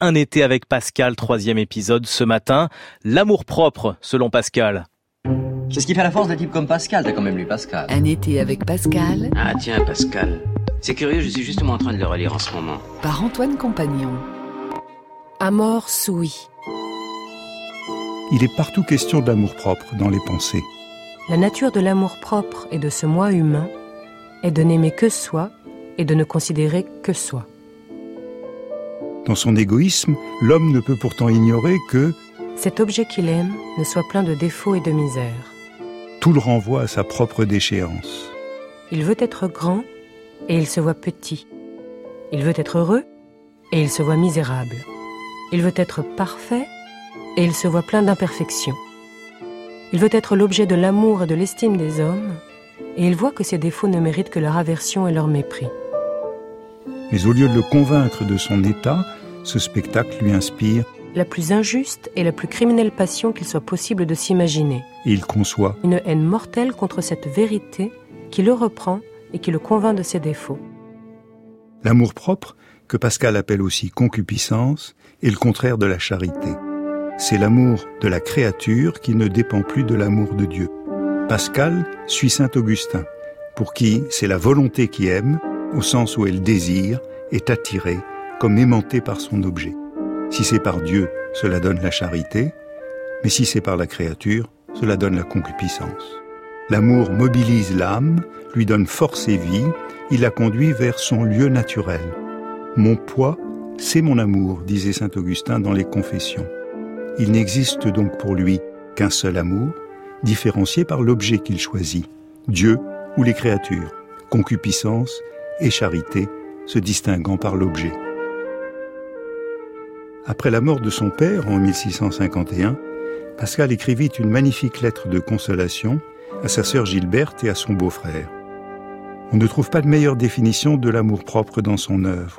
Un été avec Pascal, troisième épisode ce matin. L'amour propre, selon Pascal. C'est ce qui fait la force d'un type comme Pascal. T'as quand même lu Pascal. Un été avec Pascal. Ah tiens, Pascal. C'est curieux, je suis justement en train de le relire en ce moment. Par Antoine Compagnon. Amor sui. Il est partout question de l'amour-propre dans les pensées. La nature de l'amour-propre et de ce moi humain est de n'aimer que soi et de ne considérer que soi. Dans son égoïsme, l'homme ne peut pourtant ignorer que cet objet qu'il aime ne soit plein de défauts et de misère. Tout le renvoie à sa propre déchéance. Il veut être grand et il se voit petit. Il veut être heureux et il se voit misérable. Il veut être parfait et il se voit plein d'imperfections. Il veut être l'objet de l'amour et de l'estime des hommes et il voit que ses défauts ne méritent que leur aversion et leur mépris. Mais au lieu de le convaincre de son état, ce spectacle lui inspire la plus injuste et la plus criminelle passion qu'il soit possible de s'imaginer. Il conçoit une haine mortelle contre cette vérité qui le reprend et qui le convainc de ses défauts. L'amour propre, que Pascal appelle aussi concupiscence, est le contraire de la charité. C'est l'amour de la créature qui ne dépend plus de l'amour de Dieu. Pascal suit saint Augustin, pour qui c'est la volonté qui aime, au sens où elle désire, est attirée, comme aimantée par son objet. Si c'est par Dieu, cela donne la charité, mais si c'est par la créature, cela donne la concupiscence. L'amour mobilise l'âme, lui donne force et vie, il la conduit vers son lieu naturel. Mon poids, c'est mon amour, disait saint Augustin dans les Confessions. Il n'existe donc pour lui qu'un seul amour, différencié par l'objet qu'il choisit, Dieu ou les créatures, concupiscence et charité se distinguant par l'objet. Après la mort de son père en 1651, Pascal écrivit une magnifique lettre de consolation à sa sœur Gilberte et à son beau-frère. On ne trouve pas de meilleure définition de l'amour-propre dans son œuvre.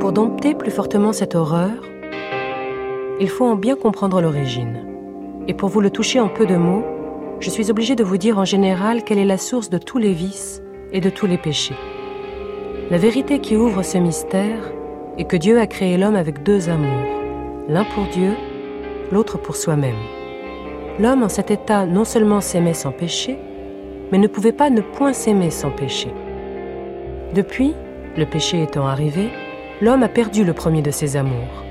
Pour dompter plus fortement cette horreur, il faut en bien comprendre l'origine. Et pour vous le toucher en peu de mots, je suis obligé de vous dire en général quelle est la source de tous les vices et de tous les péchés. La vérité qui ouvre ce mystère est que Dieu a créé l'homme avec deux amours, l'un pour Dieu, l'autre pour soi-même. L'homme en cet état non seulement s'aimait sans péché, mais ne pouvait pas ne point s'aimer sans péché. Depuis, le péché étant arrivé, l'homme a perdu le premier de ses amours.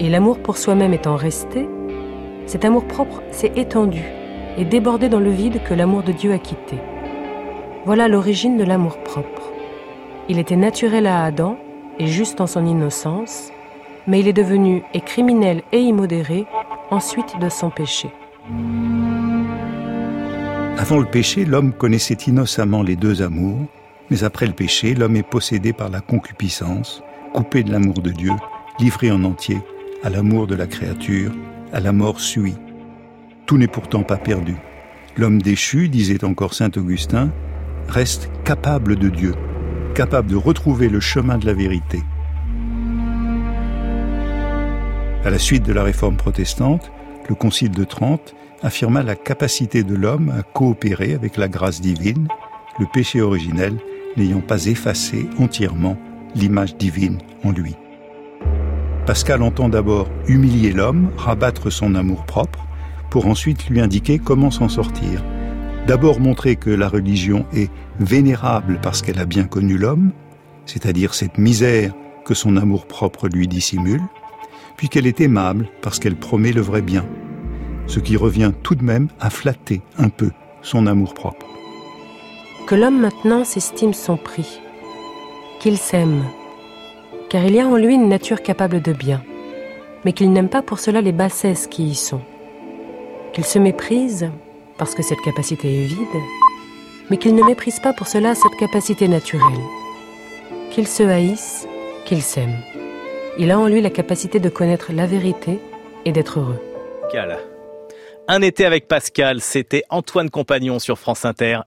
Et l'amour pour soi-même étant resté, cet amour propre s'est étendu et débordé dans le vide que l'amour de Dieu a quitté. Voilà l'origine de l'amour propre. Il était naturel à Adam et juste en son innocence, mais il est devenu et criminel et immodéré ensuite de son péché. Avant le péché, l'homme connaissait innocemment les deux amours, mais après le péché, l'homme est possédé par la concupiscence, coupé de l'amour de Dieu, livré en entier à l'amour de la créature, à la mort suit. Tout n'est pourtant pas perdu. L'homme déchu, disait encore saint Augustin, reste capable de Dieu, capable de retrouver le chemin de la vérité. À la suite de la réforme protestante, le Concile de Trente affirma la capacité de l'homme à coopérer avec la grâce divine, le péché originel n'ayant pas effacé entièrement l'image divine en lui. Pascal entend d'abord humilier l'homme, rabattre son amour-propre, pour ensuite lui indiquer comment s'en sortir. D'abord montrer que la religion est vénérable parce qu'elle a bien connu l'homme, c'est-à-dire cette misère que son amour-propre lui dissimule, puis qu'elle est aimable parce qu'elle promet le vrai bien, ce qui revient tout de même à flatter un peu son amour-propre. Que l'homme maintenant s'estime son prix, qu'il s'aime, car il y a en lui une nature capable de bien, mais qu'il n'aime pas pour cela les bassesses qui y sont, qu'il se méprise parce que cette capacité est vide, mais qu'il ne méprise pas pour cela cette capacité naturelle, qu'il se haïsse, qu'il s'aime. Il a en lui la capacité de connaître la vérité et d'être heureux. Un été avec Pascal, c'était Antoine Compagnon sur France Inter.